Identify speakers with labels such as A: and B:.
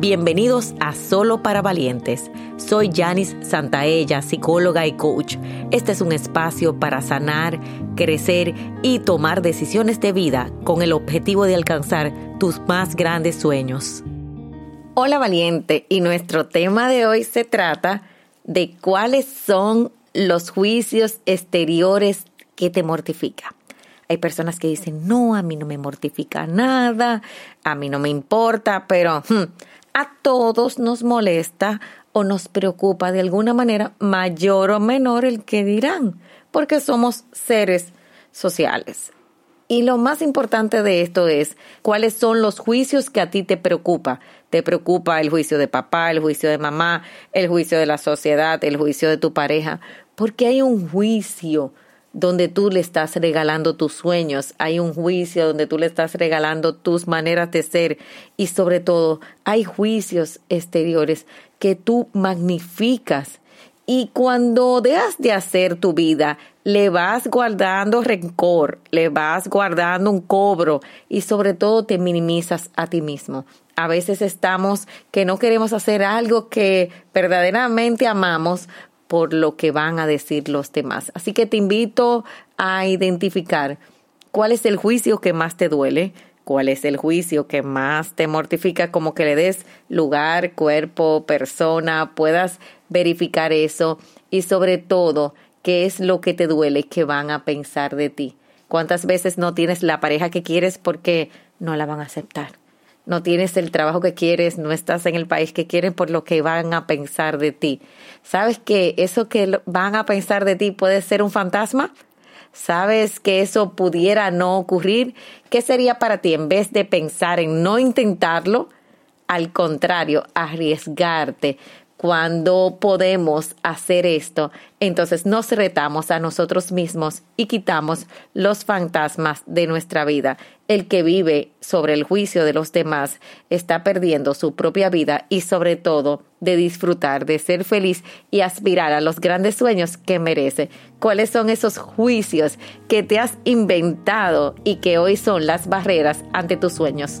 A: Bienvenidos a Solo para Valientes. Soy Janice Santaella, psicóloga y coach. Este es un espacio para sanar, crecer y tomar decisiones de vida con el objetivo de alcanzar tus más grandes sueños. Hola valiente, y nuestro tema de hoy se trata de cuáles son los juicios exteriores que te mortifican. Hay personas que dicen, no, a mí no me mortifica nada, a mí no me importa, pero hmm, a todos nos molesta o nos preocupa de alguna manera mayor o menor el que dirán, porque somos seres sociales. Y lo más importante de esto es cuáles son los juicios que a ti te preocupa. Te preocupa el juicio de papá, el juicio de mamá, el juicio de la sociedad, el juicio de tu pareja, porque hay un juicio donde tú le estás regalando tus sueños, hay un juicio donde tú le estás regalando tus maneras de ser. Y sobre todo hay juicios exteriores que tú magnificas. Y cuando dejas de hacer tu vida, le vas guardando rencor, le vas guardando un cobro y sobre todo te minimizas a ti mismo. A veces estamos que no queremos hacer algo que verdaderamente amamos por lo que van a decir los demás. Así que te invito a identificar cuál es el juicio que más te duele, cuál es el juicio que más te mortifica, como que le des lugar, cuerpo, persona, puedas verificar eso y sobre todo qué es lo que te duele que van a pensar de ti. ¿Cuántas veces no tienes la pareja que quieres porque no la van a aceptar? No tienes el trabajo que quieres, no estás en el país que quieres por lo que van a pensar de ti. ¿Sabes que eso que van a pensar de ti puede ser un fantasma? ¿Sabes que eso pudiera no ocurrir? ¿Qué sería para ti en vez de pensar en no intentarlo? Al contrario, arriesgarte, cuando podemos hacer esto, entonces nos retamos a nosotros mismos y quitamos los fantasmas de nuestra vida. El que vive sobre el juicio de los demás está perdiendo su propia vida y sobre todo de disfrutar, de ser feliz y aspirar a los grandes sueños que merece. ¿Cuáles son esos juicios que te has inventado y que hoy son las barreras ante tus sueños?